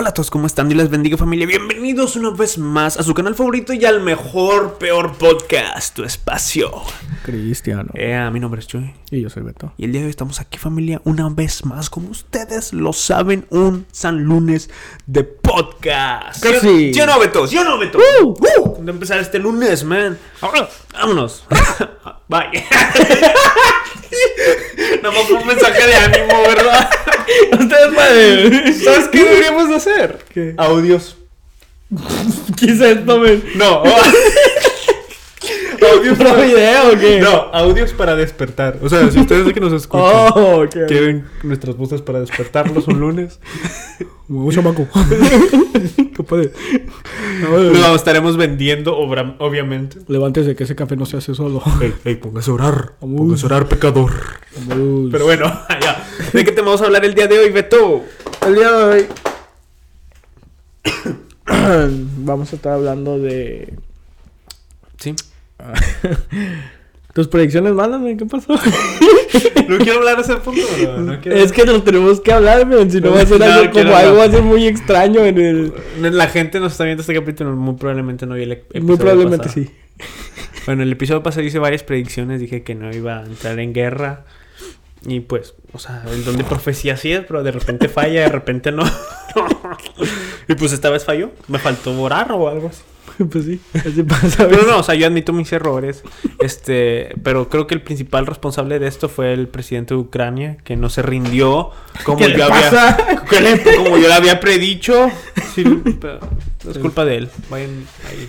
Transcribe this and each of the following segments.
Hola a todos, ¿cómo están? Dios les bendiga familia. Bienvenidos una vez más a su canal favorito y al mejor, peor podcast, tu espacio. Cristiano. Eh, mi nombre es Chuy. Y yo soy Beto. Y el día de hoy estamos aquí familia una vez más, como ustedes lo saben, un San Lunes de podcast. Casi. ¿Sí o no, Beto? ¿Sí o no, Beto? Uh, uh, de empezar este lunes, man. Vámonos. Bye. Nada más fue un mensaje de ánimo, ¿verdad? Ustedes pueden. ¿Sabes qué deberíamos de hacer? ¿Qué? Audios. Quizás tomen. No. Audios ¿Otro video o qué? No, audios para despertar. O sea, si ustedes que nos escuchan Oh, ok. quieren nuestras voces para despertarlos un lunes, Un chamaco. ¿Qué puede? lo estaremos vendiendo, obra- obviamente. Levántese que ese café no se hace solo. Ey, ey, póngase a orar. Vamos. Póngase a orar, pecador. Vamos. Pero bueno, ya. ¿De qué te vamos a hablar el día de hoy, Beto? el día de hoy vamos a estar hablando de Sí. tus predicciones. Mándame, ¿qué pasó? No quiero hablar de ese punto, bro. No quiero- es que lo tenemos que hablar, men, si no va a ser No, algo como algo va a hablar. ser muy extraño en el. La gente nos está viendo este capítulo, muy probablemente no vio el episodio Muy probablemente pasado. sí. Bueno, el episodio pasado hice varias predicciones, dije que no iba a entrar en guerra. Y pues, o sea, el don de profecía sí es, pero de repente falla, de repente no. y pues esta vez falló. Me faltó orar o algo así. pues sí, así pasa. Pero no, o sea, yo admito mis errores. Este, pero creo que el principal responsable de esto fue el presidente de Ucrania, que no se rindió como ¿Qué yo le había pasa? le- como yo le había predicho. Sí, pero es culpa de él. Vayan ahí.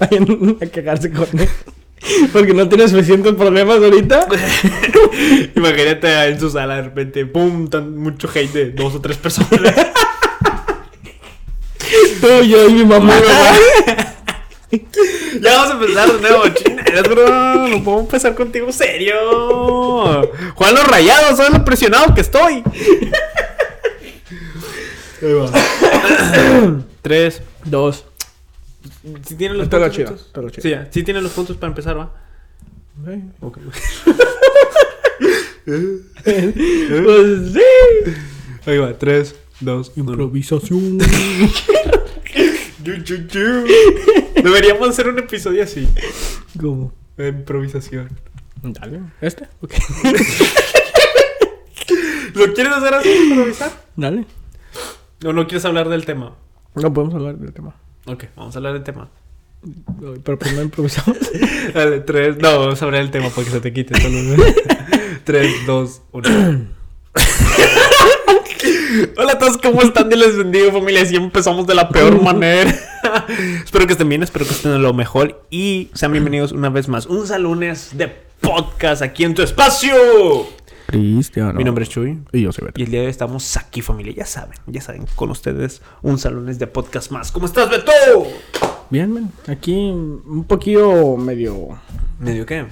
Vayan a quejarse con él. Porque no tiene suficientes problemas ahorita. Imagínate en su sala de repente, pum, tan mucho hate de dos o tres personas. Tú, yo y mi mamá. ya vamos a empezar de nuevo, chinas, bro. No puedo empezar contigo serio. Juan los rayados, ¿sabes lo presionado que estoy? Ahí va. Tres. Dos. Si tienen los puntos. chido. Sí, ya. Sí tienen los puntos para empezar, ¿va? Ok. Pues sí. Ahí va. Tres, dos, uno. Improvisación. Deberíamos hacer un episodio así. ¿Cómo? De improvisación. Dale. ¿Este? Ok. ¿Lo quieres hacer así, improvisar? Dale. ¿O no quieres hablar del tema? No podemos hablar del tema. Ok, vamos a hablar del tema. Pero primero improvisamos. Dale, tres. No, vamos a hablar del tema para que se te quite. Solo. tres, dos, uno. Hola a todos, ¿cómo están? Dios les bendiga, familia. Siempre empezamos de la peor manera. espero que estén bien, espero que estén lo mejor. Y sean bienvenidos una vez más. Un lunes de podcast aquí en tu espacio. Cristiano. Mi nombre es Chuy. Y yo soy Beto. Y el día de hoy estamos aquí, familia. Ya saben, ya saben, con ustedes un salones de podcast más. ¿Cómo estás, Beto? Bien, men. Aquí un poquillo medio. ¿Medio qué?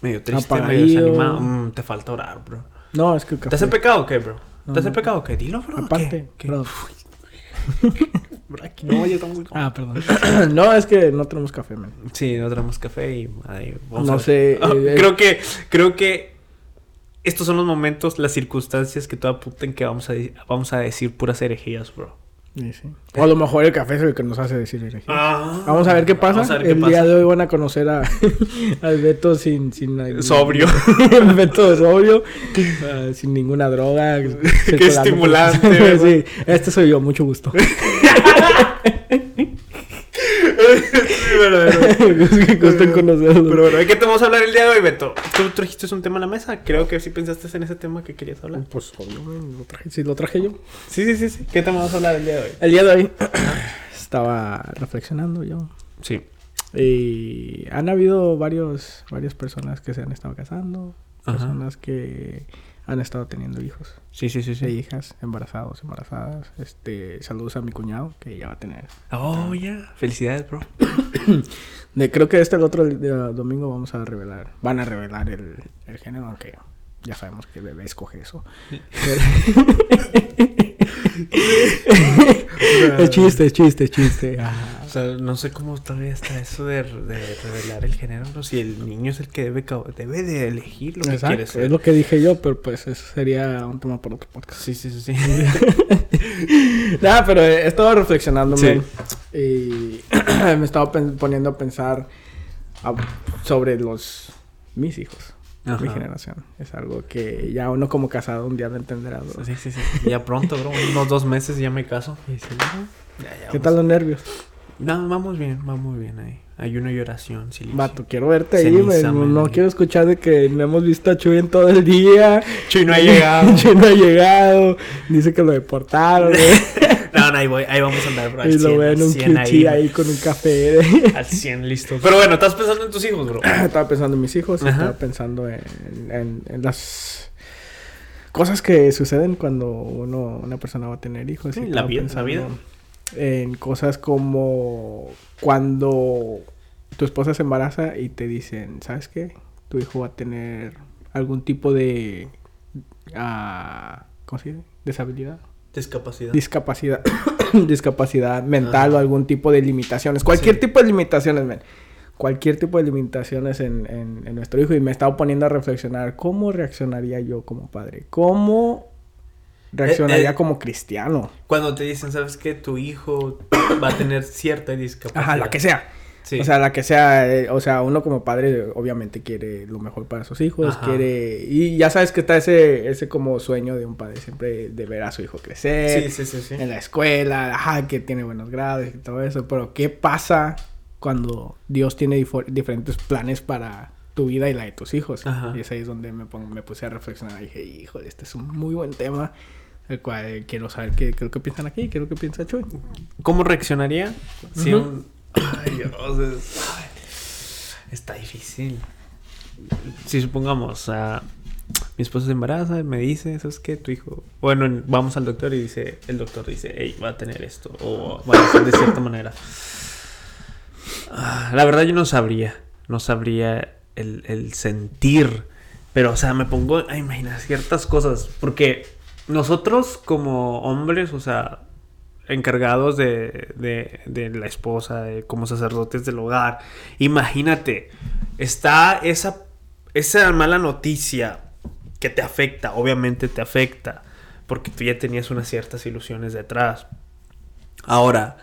Medio triste, Apagadillo. medio desanimado. Mm, te falta orar, bro. No, es que el café. ¿Estás en pecado o qué, bro? No, ¿Estás en no. pecado qué? Dilo, bro. Aparte, ¿Qué? Bro. No, ya estamos... Ah, perdón. no, es que no tenemos café, men. Sí, no tenemos café y... ay, No sé, Ah, eh, creo que... Creo que... Estos son los momentos, las circunstancias que todo apuntan que vamos a, vamos a decir puras herejías, bro. Sí, sí. O a lo mejor el café es el que nos hace decir herejía. Ah. Vamos a ver qué pasa. Ver qué el pasa. día de hoy van a conocer a, al Beto sin, sin Sobrio. el Beto sobrio, ah, sin ninguna droga. Qué estimulante, este soy yo, mucho gusto. Verdadero. gusto en conocerlo. Pero bueno, ¿de qué te vamos a hablar el día de hoy, Beto? ¿Tú trajiste un tema a la mesa? Creo que sí pensaste en ese tema que querías hablar. pues lo traje, sí, lo traje yo. Sí, sí, sí, sí. ¿Qué tema vamos a hablar el día de hoy? El día de hoy estaba reflexionando yo. Sí. Y han habido varios, varias personas que se han estado casando, Ajá. personas que han estado teniendo hijos. Sí, sí, sí, sí. hijas, embarazados, embarazadas. Este, saludos a mi cuñado que ya va a tener. Oh, ya. Felicidades, bro. De, creo que este el otro día, domingo vamos a revelar, van a revelar el, el género, aunque ya sabemos que bebé escoge eso. es chiste, es chiste, es chiste. Ah. Sea, no sé cómo todavía está eso de, de revelar el género, ¿no? Si el niño es el que debe, debe de elegir lo que Exacto, quiere ser. es lo que dije yo, pero pues eso sería un tema para otro podcast. Sí, sí, sí, sí. Nada, pero he estado reflexionando, Sí. Y me estaba pen- poniendo a pensar a- sobre los mis hijos. Mi Ajá. generación. Es algo que ya uno como casado un día lo entenderá. bro. Sí, sí, sí. Ya pronto, bro. Unos dos meses ya me caso. Y no, ya, ya ¿Qué tal los nervios? No, vamos bien, vamos bien ahí. Ayuno y oración, silicio. Vato, quiero verte ahí, man. No quiero escuchar de que no hemos visto a Chuy en todo el día. Chuy no ha llegado. Chuy no ha llegado. Dice que lo deportaron. güey. No, no, ahí, voy, ahí vamos a andar, bro. Al y lo 100, ven en al un 100 cuchillo ahí. ahí con un café. Al 100, listo. Pero bueno, estás pensando en tus hijos, bro. estaba pensando en mis hijos. Ajá. Estaba pensando en, en- en las cosas que suceden cuando uno, una persona va a tener hijos. Sí, y la vida, la pensando vida. En cosas como cuando tu esposa se embaraza y te dicen, ¿sabes qué? Tu hijo va a tener algún tipo de... ah, ¿Cómo se dice? Deshabilidad. Discapacidad. Discapacidad. discapacidad mental o algún tipo de limitaciones. Cualquier Sí. tipo de limitaciones, men. Cualquier tipo de limitaciones en, en- en nuestro hijo. Y me estaba poniendo a reflexionar cómo reaccionaría yo como padre. ¿Cómo reaccionaría Eh, eh. como cristiano? Cuando te dicen, ¿sabes qué? Tu hijo va a tener cierta discapacidad. Ajá, la que sea. Sí. O sea, la que sea, eh, o sea, uno como padre obviamente quiere lo mejor para sus hijos, Ajá. quiere... Y ya sabes que está ese, ese como sueño de un padre siempre de ver a su hijo crecer, sí, sí, en la escuela, ajá, que tiene buenos grados y todo eso, pero ¿qué pasa cuando Dios tiene diferentes planes para tu vida y la de tus hijos? Ajá. Y es ahí es donde me, pongo- me puse a reflexionar y dije, híjole, este es un muy buen tema, el cual eh, quiero saber qué, qué es lo que piensan aquí, qué es lo que piensa Chuy. ¿Cómo reaccionaría si Ujú. un... Ay, Dios, es- ay, está difícil. Si supongamos, a mi esposa se embaraza, me dice, ¿sabes qué? Tu hijo... Bueno, en- vamos al doctor y dice, el doctor dice, hey, va a tener esto, o va a ser de cierta manera. Ah, La verdad yo no sabría, no sabría el, el sentir, pero o sea, me pongo a imaginar ciertas cosas, porque nosotros como hombres, o sea, encargados de, de, de la esposa, como sacerdotes del hogar, imagínate, está esa, esa mala noticia que te afecta, obviamente te afecta, porque tú ya tenías unas ciertas ilusiones detrás. Ahora,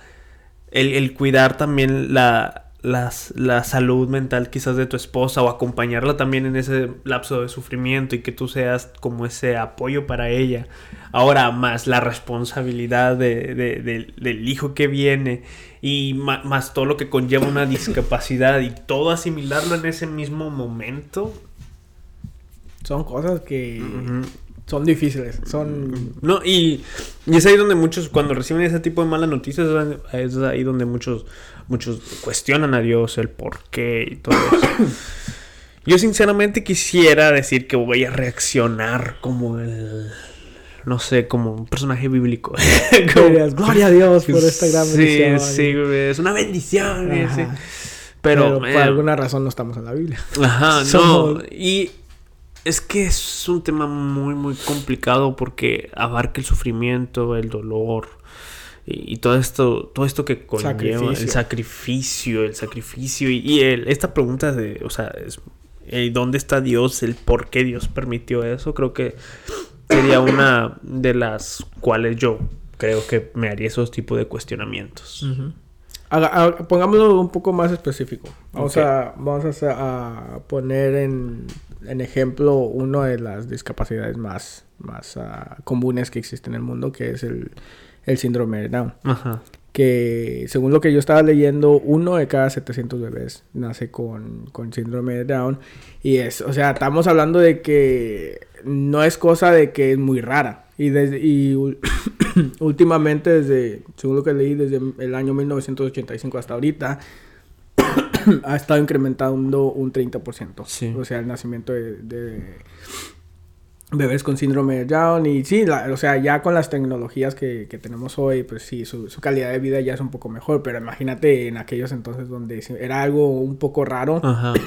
el cuidar también la, las- la salud mental quizás de tu esposa o acompañarla también en ese lapso de sufrimiento y que tú seas como ese apoyo para ella. Ahora más la responsabilidad de- de- del- del hijo que viene y más todo lo que conlleva una discapacidad y todo asimilarlo en ese mismo momento. Son cosas que son difíciles, son... No, y, y es ahí donde muchos, cuando reciben ese tipo de malas noticias, es ahí donde muchos, muchos cuestionan a Dios, el por qué y todo eso. Yo sinceramente quisiera decir que voy a reaccionar como el, no sé, como un personaje bíblico. Como- Gloria a Dios por esta gran sí, bendición. Sí, güey, es una bendición. sí. Pero, Pero, por eh, alguna razón no estamos en la Biblia. Ajá, no. Y es que es un tema muy, muy complicado porque abarca el sufrimiento, el dolor y, y todo esto, todo esto que conlleva Sacrificio. el sacrificio, el sacrificio y, y el- esta pregunta de, o sea, es, ¿dónde está Dios? El por qué Dios permitió eso, creo que sería una de las cuales yo creo que me haría esos tipos de cuestionamientos. Pongámoslo un poco más específico. Vamos, Ok. a, vamos a, poner en, en ejemplo una de las discapacidades más, más ah, comunes que existen en el mundo, que es el, el síndrome de Down. Ajá. Que según lo que yo estaba leyendo, uno de cada 700 bebés nace con, con síndrome de Down. Y es, o sea, estamos hablando de que no es cosa de que es muy rara. Y, desde, y últimamente, desde, según lo que leí, desde el año 1985 hasta ahorita, ha estado incrementando un 30%. Sí. O sea, el nacimiento de, de bebés con síndrome de Down. Y sí, la- o sea, ya con las tecnologías que, que tenemos hoy, pues sí, su, su calidad de vida ya es un poco mejor. Pero imagínate en aquellos entonces donde era algo un poco raro. Ajá.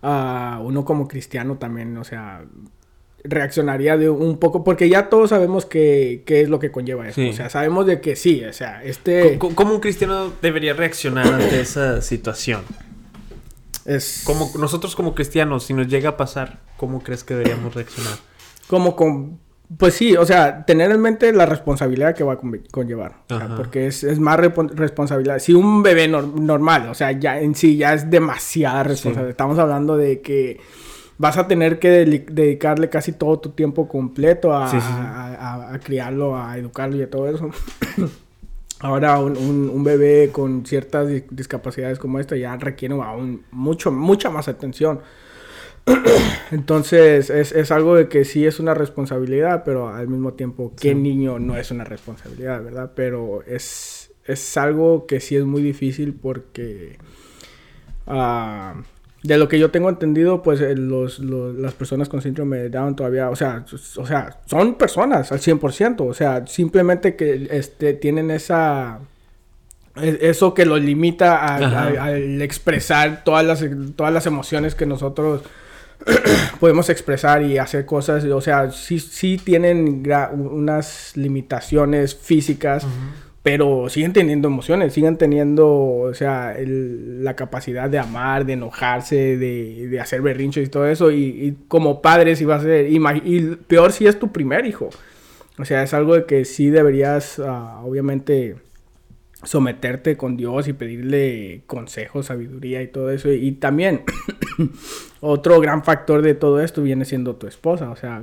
Ah, uno como cristiano también, o sea, reaccionaría de un poco, porque ya todos sabemos que, qué es lo que conlleva eso. Sí. O sea, sabemos de que sí, o sea, este ¿Cómo- ¿Cómo un cristiano debería reaccionar ante esa situación? es Como nosotros como cristianos, si nos llega a pasar, ¿cómo crees que deberíamos reaccionar? como con Pues sí, o sea, tener en mente la responsabilidad que va a conllevar. porque es, más responsabilidad. Si un bebé normal, o sea, ya en sí ya es demasiada responsabilidad. Estamos hablando de que vas a tener que dedicarle casi todo tu tiempo completo a, a, criarlo, a educarlo y a todo eso. Ahora un, un, bebé con ciertas discapacidades como esta ya requiere aún mucho, mucha más atención. Entonces es, es, algo de que sí es una responsabilidad, pero al mismo tiempo, ¿qué niño no es una responsabilidad, verdad? Pero es, es algo que sí es muy difícil porque... Uh, de lo que yo tengo entendido, pues eh, los, las personas con síndrome de Down todavía, o sea, o sea, son personas al 100%, o sea, simplemente que este, tienen esa... Eso que los limita al expresar todas las, todas las emociones que nosotros podemos expresar y hacer cosas, o sea, sí, sí tienen unas limitaciones físicas pero siguen teniendo emociones, siguen teniendo, o sea, la capacidad de amar, de enojarse, de, de hacer berrinchos y todo eso. Y, como padres iba a ser, y, peor si es tu primer hijo. O sea, es algo de que sí deberías, ah, obviamente, someterte con Dios y pedirle consejo, sabiduría y todo eso. Y, también, otro gran factor de todo esto viene siendo tu esposa. O sea,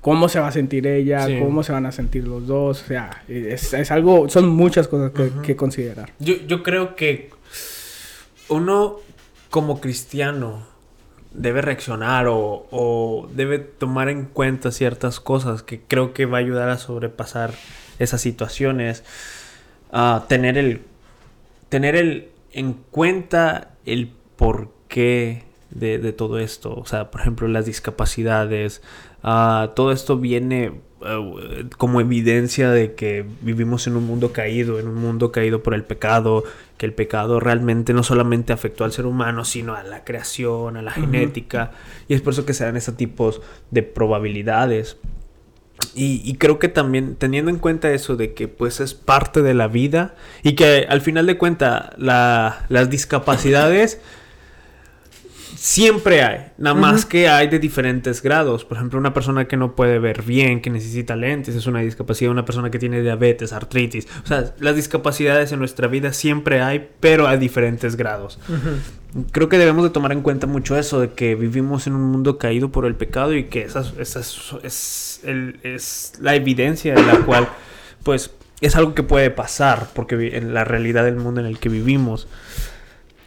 cómo se va a sentir ella, cómo se van a sentir los dos. O sea, es, algo, son muchas cosas que, considerar. Yo, creo que uno como cristiano debe reaccionar o, debe tomar en cuenta ciertas cosas que creo que va a ayudar a sobrepasar esas situaciones. a tener el tener el en cuenta el porqué de, de todo esto. O sea, por ejemplo, las discapacidades, Ah, todo esto viene eh, como evidencia de que vivimos en un mundo caído, en un mundo caído por el pecado, que el pecado realmente no solamente afectó al ser humano, sino a la creación, a la genética, y es por eso que se dan esos tipos de probabilidades. Y, creo que también teniendo en cuenta eso de que pues es parte de la vida y que al final de cuentas las discapacidades Siempre hay, nada más que hay de diferentes grados. Por ejemplo, una persona que no puede ver bien, que necesita lentes, es una discapacidad. Una persona que tiene diabetes, artritis. O sea, las discapacidades en nuestra vida siempre hay, pero a diferentes grados. Creo que debemos de tomar en cuenta mucho eso, de que vivimos en un mundo caído por el pecado y que esa, esa es, es la evidencia de la cual, pues, es algo que puede pasar, porque en la realidad del mundo en el que vivimos.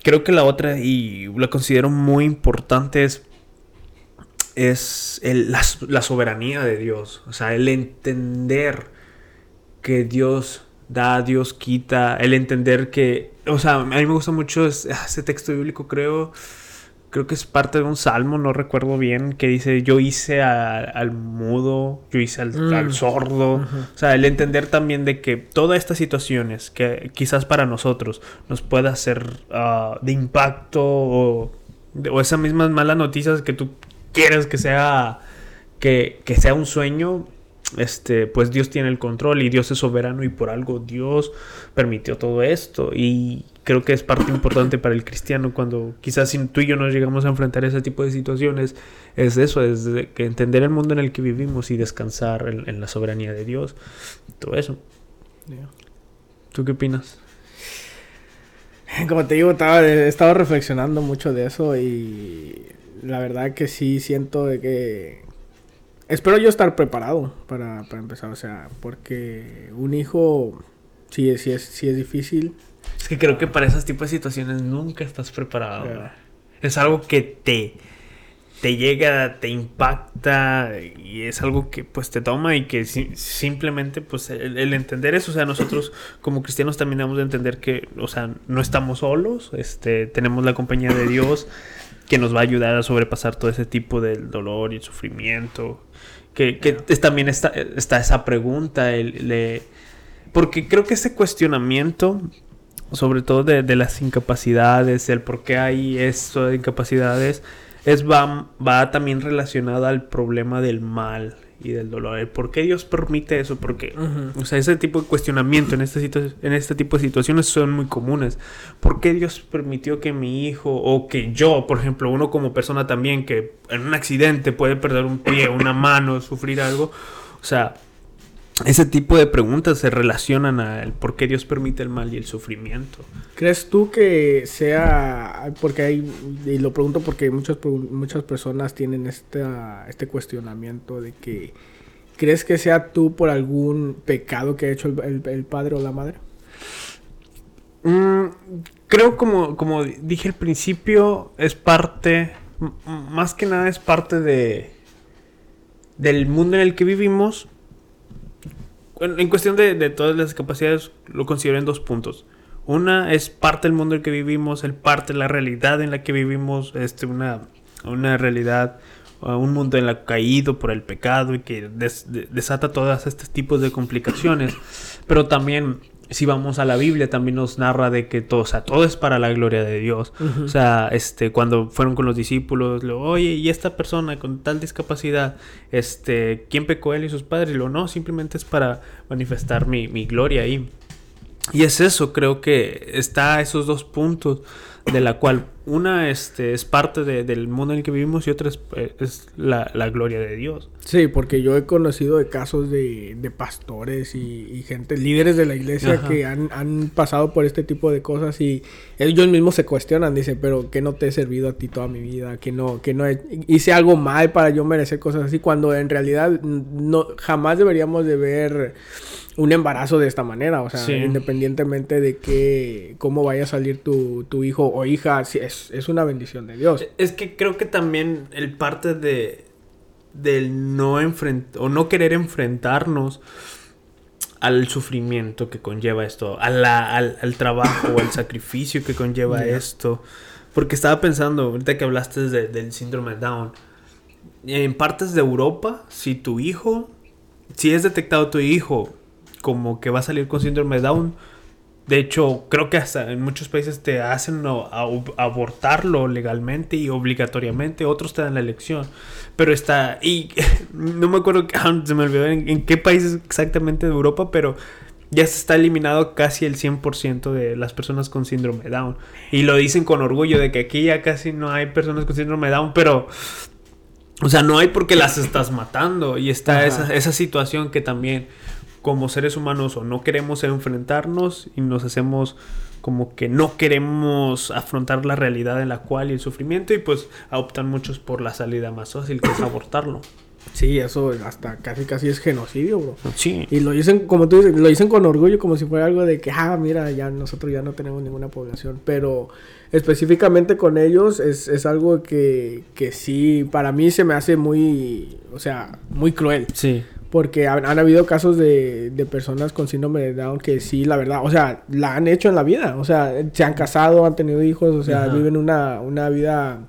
Creo que la otra, y la considero muy importante, es, es la, soberanía de Dios. O sea, el entender que Dios da, Dios quita, el entender que, o sea, a mí me gusta mucho ese texto bíblico, creo, creo que es parte de un salmo, no recuerdo bien, que dice, yo hice al mudo, yo hice al, mm. sordo. O sea, el entender también de que todas estas situaciones que quizás para nosotros nos pueda ser ah, de impacto o, o, esas mismas malas noticias que tú quieres que sea, que, que sea un sueño, este, pues Dios tiene el control y Dios es soberano y por algo Dios permitió todo esto y creo que es parte importante para el cristiano cuando quizás si tú y yo nos llegamos a enfrentar ese tipo de situaciones es eso, es que entender el mundo en el que vivimos y descansar en, la soberanía de Dios, todo eso. ¿Tú qué opinas? Como te digo, estaba, he estado reflexionando mucho de eso y la verdad que sí siento de que espero yo estar preparado para, empezar, o sea, porque un hijo sí, sí, es, sí es difícil. Es que creo que para esos tipos de situaciones nunca estás preparado. Es algo que te, te llega, te impacta y es algo que pues te toma y que simplemente pues el, entender eso, o sea, nosotros como cristianos también debemos de entender que, o sea, no estamos solos, este, tenemos la compañía de Dios que nos va a ayudar a sobrepasar todo ese tipo del dolor y el sufrimiento. Que, también está, está, esa pregunta, el, porque creo que ese cuestionamiento, sobre todo de, las incapacidades, el por qué hay esto de incapacidades, es va, va también relacionada al problema del mal y del dolor. ¿Por qué Dios permite eso? Porque, o sea, ese tipo de cuestionamiento en este, en este tipo de situaciones son muy comunes. ¿Por qué Dios permitió que mi hijo o que yo, por ejemplo, uno como persona también que en un accidente puede perder un pie, una mano, sufrir algo? O sea, ese tipo de preguntas se relacionan al por qué Dios permite el mal y el sufrimiento. ¿Crees tú que sea, porque hay, y lo pregunto porque muchas, muchas personas tienen esta, este cuestionamiento de que, ¿crees que sea tú por algún pecado que ha hecho el, padre o la madre? Mm, creo como, como dije al principio, es parte, más que nada es parte de del mundo en el que vivimos en cuestión de, todas las capacidades, lo considero en dos puntos. Una es parte del mundo en el que vivimos, el parte de la realidad en la que vivimos, este, una, una realidad, un mundo en la caído por el pecado y que desata todos estos tipos de complicaciones. Pero también si vamos a la Biblia también nos narra de que todo, o sea, todo es para la gloria de Dios. O sea, este, cuando fueron con los discípulos, lo, oye, y esta persona con tal discapacidad, este, ¿quién pecó él y sus padres? Y lo, no, simplemente es para manifestar mi, mi gloria ahí. Y es eso, creo que está esos dos puntos de la cual una este, es parte del mundo en el que vivimos y otra es, eh, la, gloria de Dios. Sí, porque yo he conocido de casos de, pastores y, gente, líderes de la iglesia que han, pasado por este tipo de cosas y ellos mismos se cuestionan, dicen, pero que no te he servido a ti toda mi vida, que no, que no hice algo mal para yo merecer cosas así, cuando en realidad no, jamás deberíamos de ver un embarazo de esta manera, o sea, independientemente de que cómo vaya a salir tu, tu hijo o hija, es, es una bendición de Dios. Es que creo que también el parte de del no enfrentar o no querer enfrentarnos al sufrimiento que conlleva esto, a la, al, al, trabajo, al sacrificio que conlleva esto. Porque estaba pensando, ahorita que hablaste del síndrome Down, en partes de Europa, si tu hijo, si es detectado tu hijo como que va a salir con síndrome Down. De hecho, creo que hasta en muchos países te hacen abortarlo legalmente y obligatoriamente. Otros te dan la elección. Pero está. Y no me acuerdo. Se me olvidó en, en qué países exactamente de Europa, pero ya se está eliminado casi el 100% de las personas con síndrome Down. Y lo dicen con orgullo de que aquí ya casi no hay personas con síndrome Down, pero... O sea, no hay porque las estás matando. Y está esa, esa situación que también como seres humanos o no queremos enfrentarnos y nos hacemos como que no queremos afrontar la realidad en la cual y el sufrimiento y pues optan muchos por la salida más fácil que es abortarlo. Sí, eso hasta casi casi es genocidio, bro. Sí. Y lo dicen, como tú dices, lo dicen con orgullo como si fuera algo de que, ah, mira, ya nosotros ya no tenemos ninguna población. Pero específicamente con ellos es, es algo que, que sí, para mí se me hace muy, o sea, muy cruel. Sí. Porque han, habido casos de, de, personas con síndrome de Down que sí, la verdad, o sea, la han hecho en la vida. O sea, se han casado, han tenido hijos, o sea, viven una, una vida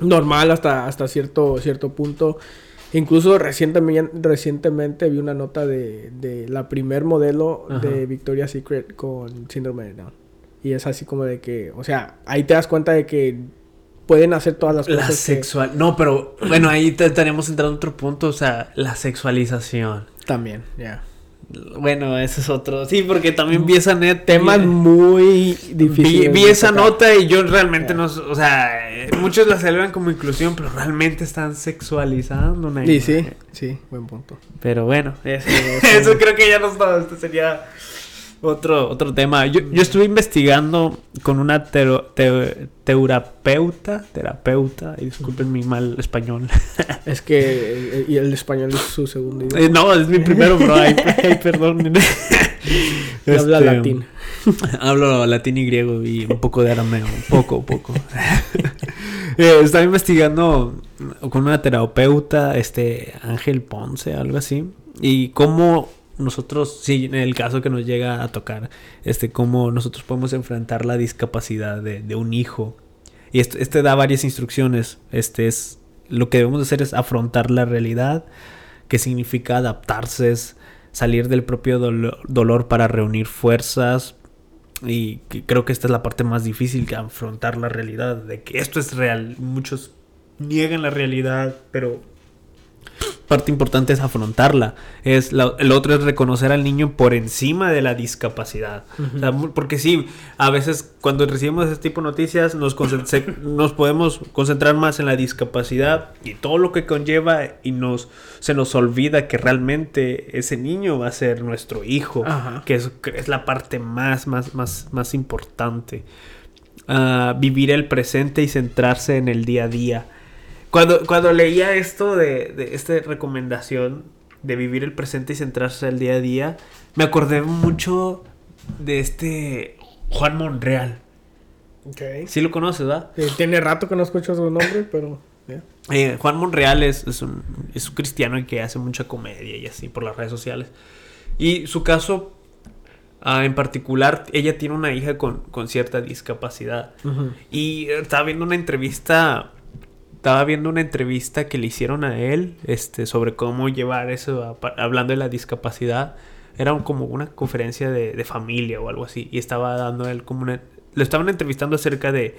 normal hasta, hasta cierto, cierto punto. Incluso recientemente, recientemente vi una nota de, de la primer modelo de Victoria's Secret con síndrome de Down. Y es así como de que, o sea, ahí te das cuenta de que pueden hacer todas las cosas. La sexual. No, pero bueno, ahí estaríamos entrando en otro punto, o sea, la sexualización. También, ya. Bueno, ese es otro. Sí, porque también vi esa neta. Temas muy difíciles. Vi, esa nota y yo realmente no. O sea, muchos la celebran como inclusión, pero realmente están sexualizando una Sí, sí, sí, buen punto. Pero bueno, eso, eso creo que ya no está. Este sería otro, otro tema. Yo, yo estuve investigando con una terapeuta, terapeuta, y disculpen mi mal español. Es que y el español es su segundo idioma. Eh, no, es mi primero, bro. Ay, perdón. Habla este, latín. Hablo latín y griego y un poco de arameo. Poco, poco. eh, estaba investigando con una terapeuta, este, Ángel Ponce, algo así. Y cómo nosotros, sí, en el caso que nos llega a tocar, este, cómo nosotros podemos enfrentar la discapacidad de, un hijo. Y este, este, da varias instrucciones. Este es, lo que debemos hacer es afrontar la realidad, que significa adaptarse, salir del propio dolor, para reunir fuerzas. Y creo que esta es la parte más difícil que afrontar la realidad, de que esto es real. Muchos niegan la realidad, pero parte importante es afrontarla. Es la- el otro es reconocer al niño por encima de la discapacidad. O sea, mu- porque sí, a veces cuando recibimos este tipo de noticias nos, nos podemos concentrar más en la discapacidad y todo lo que conlleva y nos se nos olvida que realmente ese niño va a ser nuestro hijo, Ajá. que es, que es la parte más, más, más, más importante. Ah, vivir el presente y centrarse en el día a día. Cuando, cuando leía esto de, de esta recomendación de vivir el presente y centrarse en el día a día, me acordé mucho de este Juan Monreal. Ok. Sí lo conoces, ¿verdad? Tiene rato que no escucho su nombre, pero... ya. Eh, Juan Monreal es, es un, es un cristiano y que hace mucha comedia y así por las redes sociales. Y su caso ah, en particular, ella tiene una hija con, con cierta discapacidad. Ujú. Y estaba viendo una entrevista. Estaba viendo una entrevista que le hicieron a él. Este. sobre cómo llevar eso. a- hablando de la discapacidad. Era un- como una conferencia de, de familia o algo así. Y estaba dando él como una. Lo estaban entrevistando acerca de.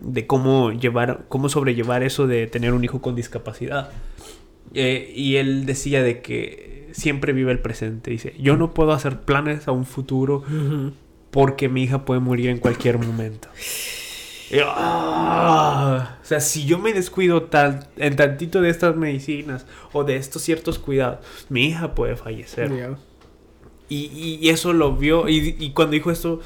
de cómo llevar. cómo sobrellevar eso de tener un hijo con discapacidad. Eh, y él decía de que siempre vive el presente. Dice, yo no puedo hacer planes a un futuro porque mi hija puede morir en cualquier momento. Y "Ah". O sea, si yo me descuido tal, en tantito de estas medicinas o de estos ciertos cuidados, mi hija puede fallecer. Y, y- eso lo vio. Y, y cuando dijo esto,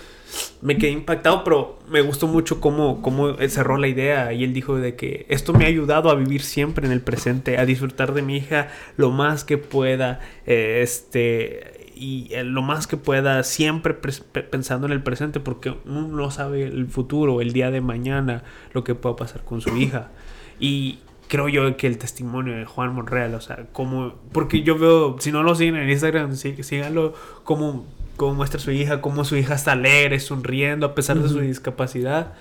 me quedé impactado, pero me gustó mucho cómo, cómo cerró la idea. Y él dijo de que esto me ha ayudado a vivir siempre en el presente, a disfrutar de mi hija lo más que pueda. eh, este. Y eh, lo más que pueda, siempre pensando en el presente, porque uno no sabe el futuro, el día de mañana, lo que pueda pasar con su hija. Y creo yo que el testimonio de Juan Monreal, o sea, como, porque yo veo, si no lo siguen en Instagram, sí, síganlo, como, como muestra su hija, como su hija está alegre, sonriendo a pesar de su discapacidad.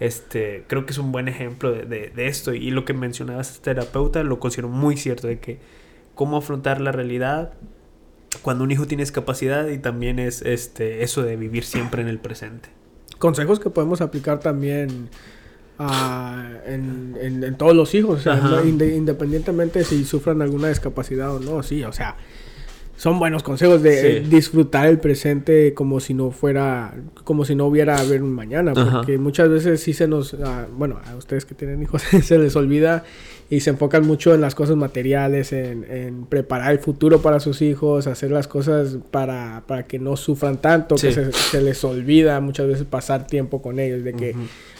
Este, creo que es un buen ejemplo de, de- de esto. Y lo que mencionabas, este terapeuta, lo considero muy cierto, de que cómo afrontar la realidad cuando un hijo tiene discapacidad y también es este eso de vivir siempre en el presente. Consejos que podemos aplicar también ah, en, en- en todos los hijos, o sea, no- independientemente si sufran alguna discapacidad o no, sí, o sea, son buenos consejos de Sí. disfrutar el presente como si no fuera, como si no hubiera haber un mañana, Ajá. porque muchas veces sí se nos, ah, bueno, a ustedes que tienen hijos se les olvida y se enfocan mucho en las cosas materiales, en, en preparar el futuro para sus hijos, hacer las cosas para, para que no sufran tanto, que se, se les olvida muchas veces pasar tiempo con ellos, de que.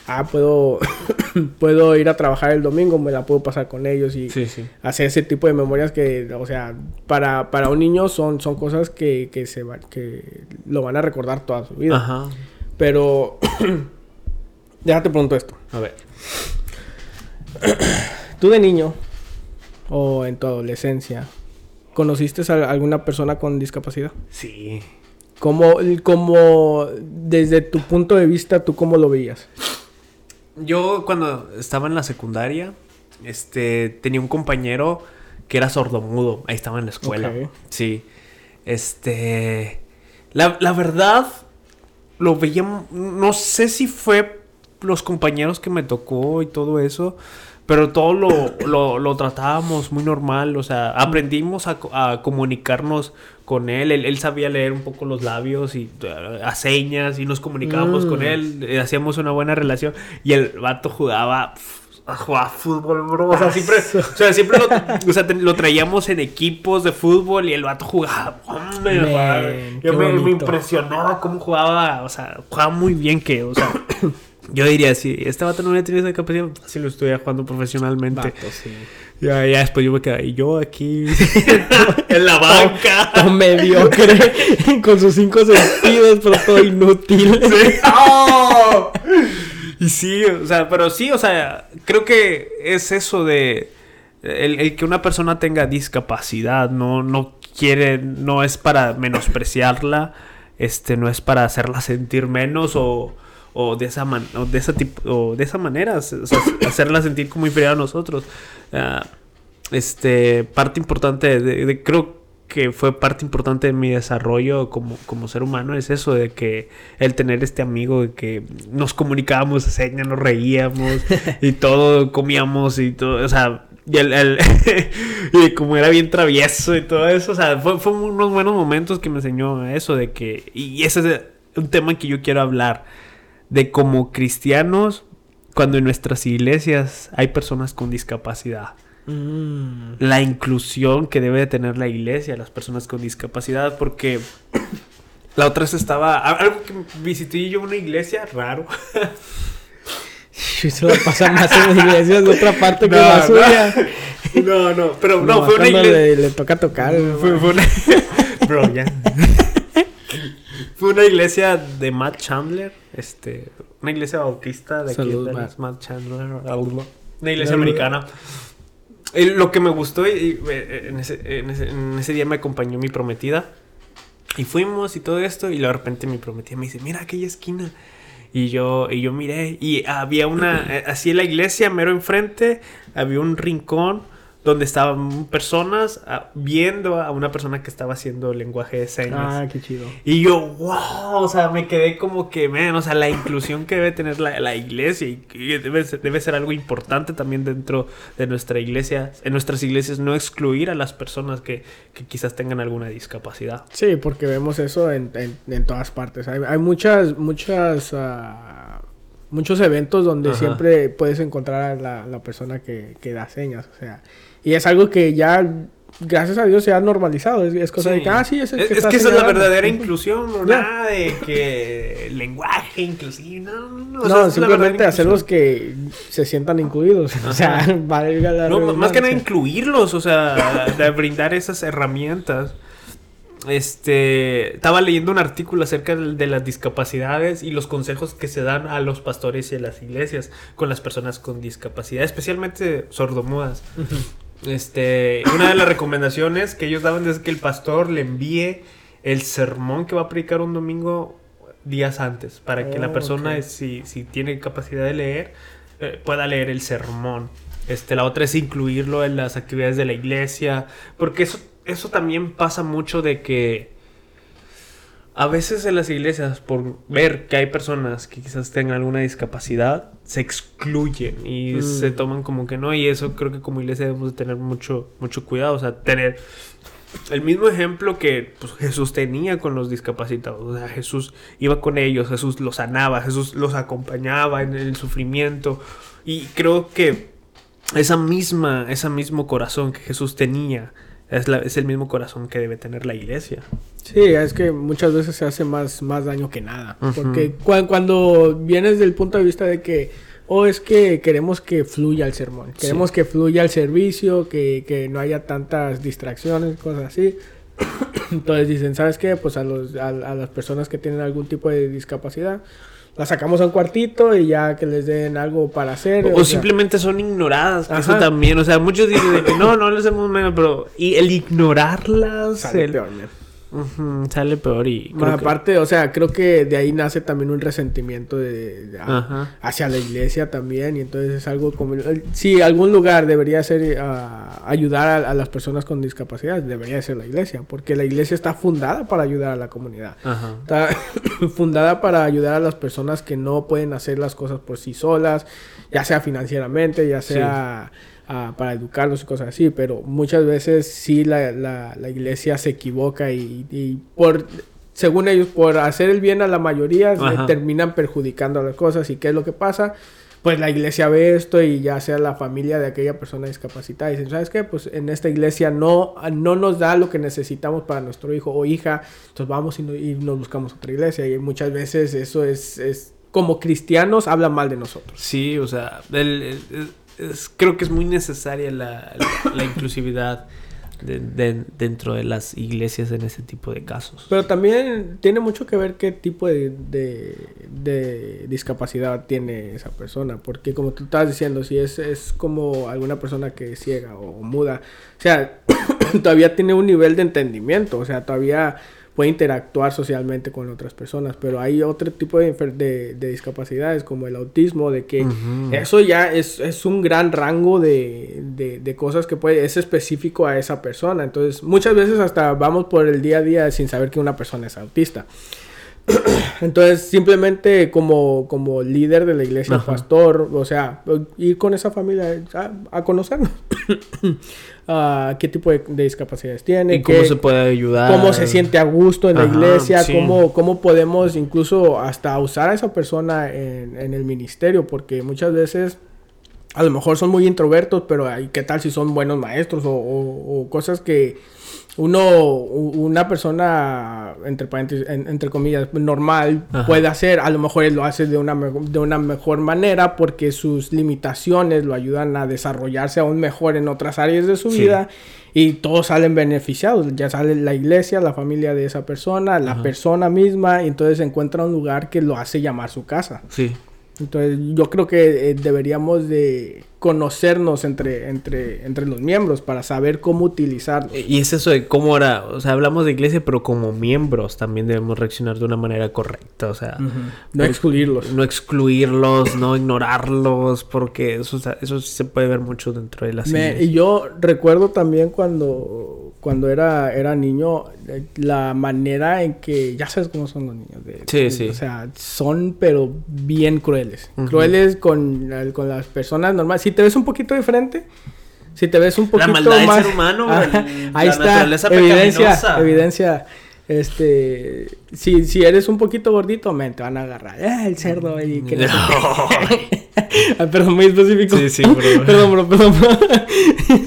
Ah, puedo, puedo ir a trabajar el domingo, me la puedo pasar con ellos y Sí, sí. hacer ese tipo de memorias que, o sea, para, para un niño son, son cosas que, que, se va- que lo van a recordar toda su vida. Ajá. Pero, déjate pregunto esto. A ver. Tú de niño o en tu adolescencia, ¿conociste a alguna persona con discapacidad? Sí. ¿Cómo, cómo, desde tu punto de vista, tú cómo lo veías? Yo cuando estaba en la secundaria, este, tenía un compañero que era sordomudo. Ahí estaba en la escuela. Sí. Este, la, la verdad, lo veía, no sé si fue los compañeros que me tocó y todo eso, pero todo lo, lo, lo tratábamos muy normal, o sea, aprendimos a, a comunicarnos con él. él, él sabía leer un poco los labios y a señas y nos comunicábamos Mm. con él, eh, hacíamos una buena relación y el vato jugaba... Jugaba fútbol, bro. O sea, siempre, o sea, siempre lo, o sea, lo traíamos en equipos de fútbol y el vato jugaba. Hombre, Man, Yo me, me impresionó cómo jugaba. O sea, jugaba muy bien que, o sea, yo diría, si este vato no hubiera tenido esa capacidad, si lo estuviera jugando profesionalmente. Vato, sí. Ya, ya después yo me quedé, y yo aquí en la Todo banca. mediocre, con sus cinco sentidos, pero todo inútil. ¡Oh! Y sí, o sea, pero sí, o sea, creo que es eso de el, el que una persona tenga discapacidad, no, no quiere, no es para menospreciarla, este, no es para hacerla sentir menos o, o de esa man- o de esa tipo, o de esa manera, o sea, hacerla sentir como inferior a nosotros. Ah, este, parte importante de, de- creo que fue parte importante de mi desarrollo como, como ser humano es eso de que el tener este amigo de que nos comunicábamos a señas, nos reíamos y todo, comíamos y todo, o sea, Y, el, el- y como era bien travieso y todo eso, o sea, fue, fue unos buenos momentos que me enseñó eso de que... Y ese es un tema que yo quiero hablar. De como cristianos, cuando en nuestras iglesias hay personas con discapacidad. Mm. La inclusión que debe de tener la iglesia, las personas con discapacidad, porque... La otra vez estaba... Algo que visité yo una iglesia, raro. La pasa más en las iglesias de otra parte que No, la no. suya. No, no, pero no, fue una iglesia... Le, le toca tocar. Fue, fue una... Bro, ya. Fue una iglesia de Matt Chandler. Este, una iglesia bautista de aquí de Matt. Matt Chandler. Una iglesia americana. Lo que me gustó y, y, eh, en, ese, en, ese, en ese día me acompañó mi prometida. Y fuimos y todo esto. Y de repente mi prometida me dice: Mira aquella esquina. Y yo, y yo miré. Y había una. eh, Así en la iglesia, mero enfrente, había un rincón donde estaban personas ah, viendo a una persona que estaba haciendo lenguaje de señas. Ah, qué chido. Y yo, wow, o sea, me quedé como que, man, o sea, la inclusión que debe tener la, la iglesia y que debe ser, debe ser algo importante también dentro de nuestra iglesia, en nuestras iglesias, no excluir a las personas que, que quizás tengan alguna discapacidad. Sí, porque vemos eso en, en, en todas partes. Hay, hay muchas, muchas, ah, muchos eventos donde Ajá. siempre puedes encontrar a la, la persona que, que da señas. O sea, y es algo que ya, gracias a Dios, se ha normalizado. Es, es cosa de que, ah, sí, es el es, que es está que esa es la verdadera inclusión, no nada de que lenguaje inclusive, no, no, no, sea, simplemente hacerlos que se sientan incluidos. O sea, valga la No, más que nada incluirlos, o sea, de brindar esas herramientas. Este, estaba leyendo un artículo acerca de, de las discapacidades y los consejos que se dan a los pastores y a las iglesias con las personas con discapacidad, especialmente sordomudas. Este, una de las recomendaciones que ellos daban es que el pastor le envíe el sermón que va a predicar un domingo días antes, para que la Oh, persona, si, si tiene capacidad de leer, eh, pueda leer el sermón. Este, la otra es incluirlo en las actividades de la iglesia, porque eso, eso también pasa mucho de que a veces en las iglesias, por ver que hay personas que quizás tengan alguna discapacidad, se excluyen y Mm. se toman como que no, y eso creo que como iglesia debemos de tener mucho, mucho cuidado, o sea, tener el mismo ejemplo que pues, Jesús tenía con los discapacitados. O sea, Jesús iba con ellos, Jesús los sanaba, Jesús los acompañaba en el sufrimiento. Y creo que esa misma, ese mismo corazón que Jesús tenía es, la- es el mismo corazón que debe tener la iglesia. Sí, es que muchas veces se hace más, más daño que nada. Ujú. Porque cua- cuando vienes del punto de vista de que, oh, es que queremos que fluya el sermón, queremos que fluya el servicio, que, que no haya tantas distracciones, cosas así. Entonces dicen, ¿sabes qué? Pues a, los, a, a las personas que tienen algún tipo de discapacidad, las sacamos a un cuartito y ya que les den algo para hacer. O, o sea, simplemente son ignoradas, que eso también. O sea, muchos dicen de que no, no les hacemos menos, pero y el ignorarlas sale el- peor, man. Sale peor y Más creo que- aparte, o sea, creo que de ahí nace también un resentimiento de, de- a- Ajá. hacia la iglesia también y entonces es algo como si algún lugar debería ser ah, ayudar a, a las personas con discapacidad debería ser la iglesia porque la iglesia está fundada para ayudar a la comunidad Ajá. está fundada para ayudar a las personas que no pueden hacer las cosas por sí solas ya sea financieramente ya Sí. Ah, para educarlos y cosas así pero muchas veces sí la, la- la iglesia se equivoca y, y por según ellos por hacer el bien a la mayoría Ajá. terminan perjudicando las cosas y qué es lo que pasa pues la iglesia ve esto y ya sea la familia de aquella persona discapacitada y dicen, ¿sabes qué? Pues en esta iglesia no, no nos da lo que necesitamos para nuestro hijo o hija, entonces vamos y, no- y nos buscamos otra iglesia y muchas veces eso es, es como cristianos habla mal de nosotros. Sí, o sea, el- el- es- creo que es muy necesaria la, inclusividad de- de- dentro de las iglesias en ese tipo de casos. Pero también tiene mucho que ver qué tipo de, discapacidad tiene esa persona. Porque como tú estabas diciendo, si es, es como alguna persona que es ciega o muda, o sea, todavía tiene un nivel de entendimiento, o sea, todavía puede interactuar socialmente con otras personas. Pero hay otro tipo de, de, de discapacidades como el autismo, de que Ujú. eso ya es, es un gran rango de, de- de cosas que puede, es específico a esa persona. Entonces, muchas veces hasta vamos por el día a día sin saber que una persona es autista. Entonces, simplemente como, como líder de la iglesia, Ajá. pastor, o sea, ir con esa familia a, a conocernos. ah, qué tipo de, de discapacidades tiene, Y cómo se puede ayudar. cómo se siente a gusto en la iglesia, sí. cómo, cómo podemos incluso hasta usar a esa persona en, en el ministerio, porque muchas veces a lo mejor son muy introvertos, pero ¿qué tal si son buenos maestros o, o- o cosas que uno, una persona, entre entre comillas, normal Ajá. puede hacer? A lo mejor él lo hace de una, de una mejor manera porque sus limitaciones lo ayudan a desarrollarse aún mejor en otras áreas de su Sí. vida y todos salen beneficiados. Ya sale la iglesia, la familia de esa persona, la Ajá. persona misma, y entonces encuentra un lugar que lo hace llamar su casa. Sí. Entonces yo creo que eh, deberíamos de conocernos entre, entre, entre los miembros para saber cómo utilizarlos. Y es eso de cómo ahora, o sea, hablamos de iglesia, pero como miembros también debemos reaccionar de una manera correcta, o sea, No excluirlos. no excluirlos, no ignorarlos, porque eso, eso sí se puede ver mucho dentro de las Me- iglesias. y yo recuerdo también cuando, cuando era, era niño, la manera en que, ya sabes cómo son los niños. de- Sí, de- sí. O sea, son pero bien crueles. Crueles con, la- con las personas normales. Si te ves un poquito diferente, si te ves un La poquito maldad del más... ser humano, Ajá, el- ahí la está, naturaleza evidencia, evidencia. Este, si, si eres un poquito gordito, men, te van a agarrar. Ah, el cerdo ahí. que no. Ah, perdón, muy específico. Sí, sí, bro. perdón, bro, perdón.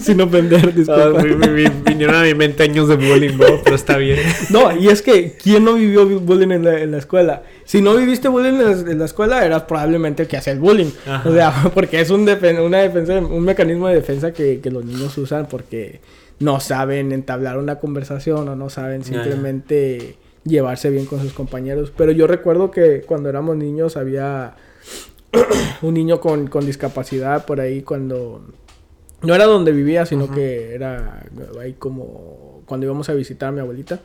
Sin ofender, Ah, disculpa. vi- vi- vinieron a mi mente años de bullying, bro, pero está bien. No, y es que, ¿quién no vivió bullying en la, en la escuela? Si no viviste bullying en la, en la escuela, eras probablemente el que hacía el bullying. Ajá. O sea, porque es un, defen- una defensa, un mecanismo de defensa que, que los niños usan porque no saben entablar una conversación o no saben simplemente llevarse bien con sus compañeros. Pero yo recuerdo que cuando éramos niños había un niño con, con discapacidad por ahí cuando... No era donde vivía, sino que era ahí como cuando íbamos a visitar a mi abuelita.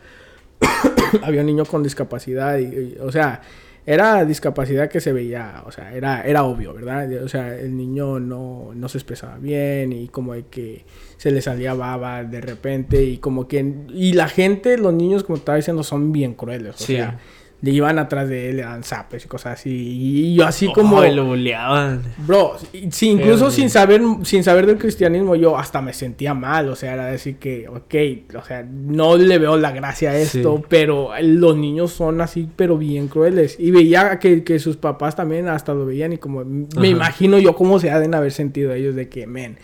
había un niño con discapacidad y, y, o sea, era discapacidad que se veía, o sea, era, era obvio, ¿verdad? O sea, el niño no, no se expresaba bien y como de que se le salía baba de repente y como que... Y la gente, los niños, como estaba diciendo, son bien crueles, o Sí. sea, le iban atrás de él, le dan zapes y cosas así. Y yo así como... Lo bulleaban. Bro, incluso sin saber, sin saber del cristianismo, yo hasta me sentía mal. O sea, era decir que, ok, o sea, no le veo la gracia a esto, Sí. pero los niños son así, pero bien crueles. Y veía que, que sus papás también hasta lo veían y como, me imagino yo cómo se ha de haber sentido ellos de que, men,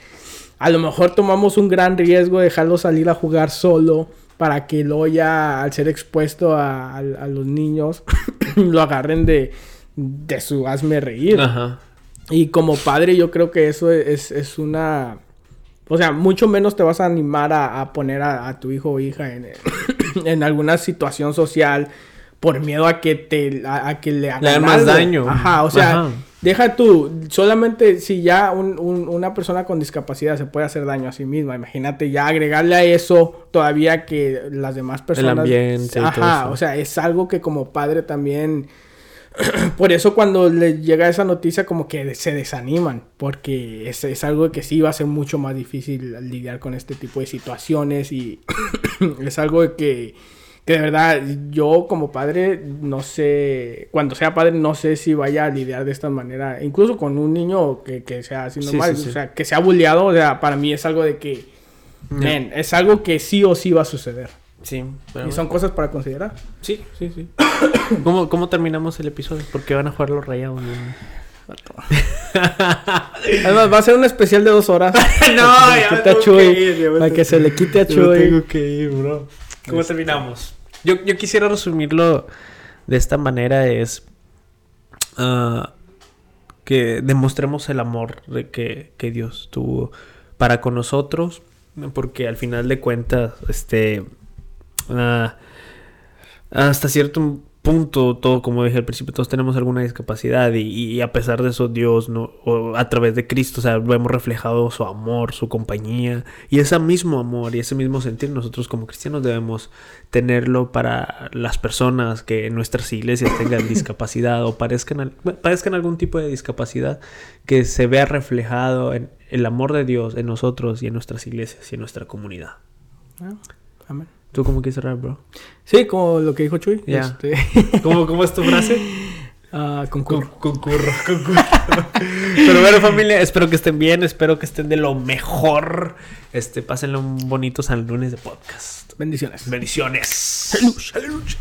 a lo mejor tomamos un gran riesgo de dejarlo salir a jugar solo para que luego ya al ser expuesto a, a- a los niños lo agarren de, de su hazme reír. Ajá. Y como padre yo creo que eso es, es una... O sea, mucho menos te vas a animar a, a poner a, a tu hijo o hija en, en alguna situación social por miedo a que te a, a que le hagan, Le hagan más daño. Ajá, o sea, Ajá. Deja tú, solamente si ya un- un- una persona con discapacidad se puede hacer daño a sí misma, imagínate ya agregarle a eso todavía que las demás personas... ambiente y todo Ajá, eso. o sea, es algo que como padre también... Por eso cuando le llega esa noticia como que se desaniman, porque es, es algo que sí va a ser mucho más difícil lidiar con este tipo de situaciones y es algo que, que de verdad yo como padre no sé, cuando sea padre no sé si vaya a lidiar de esta manera, incluso con un niño que, que sea así Sí, normal, sí, sí. o sea, que sea bulleado, o sea, para mí es algo de que, men, es algo que sí o sí va a suceder. Sí. pero Y son cosas para considerar. Sí, sí, sí. ¿Cómo, ¿Cómo terminamos el episodio? Porque van a jugar los rayados. Además, va a ser un especial de dos horas. para que se le quite a Chuy, Para que se le quite a Yo Chuy. tengo que ir, bro. ¿Cómo Este- terminamos? Yo, yo quisiera resumirlo de esta manera es ah, que demostremos el amor de que, que Dios tuvo para con nosotros, porque al final de cuentas, este, ah, hasta cierto punto, todo como dije al principio, todos tenemos alguna discapacidad y, a pesar de eso Dios, no, o a través de Cristo, o sea, reflejado su amor, su compañía y ese mismo amor y ese mismo sentir nosotros como cristianos debemos tenerlo para las personas que en nuestras iglesias tengan discapacidad o parezcan, padezcan algún tipo de discapacidad que se vea reflejado en el amor de Dios en nosotros y en nuestras iglesias y en nuestra comunidad. Ah, amén. ¿Tú cómo quieres cerrar, bro? Sí, como lo que dijo Chuy. Ya. Este, ¿Cómo, cómo es tu frase? Ah, concurro. Concurro, concurro. Pero bueno, familia, espero que estén bien, espero que estén de lo mejor. Este, pásenle un bonito San Lunes de podcast. Bendiciones. Bendiciones. Aleluya.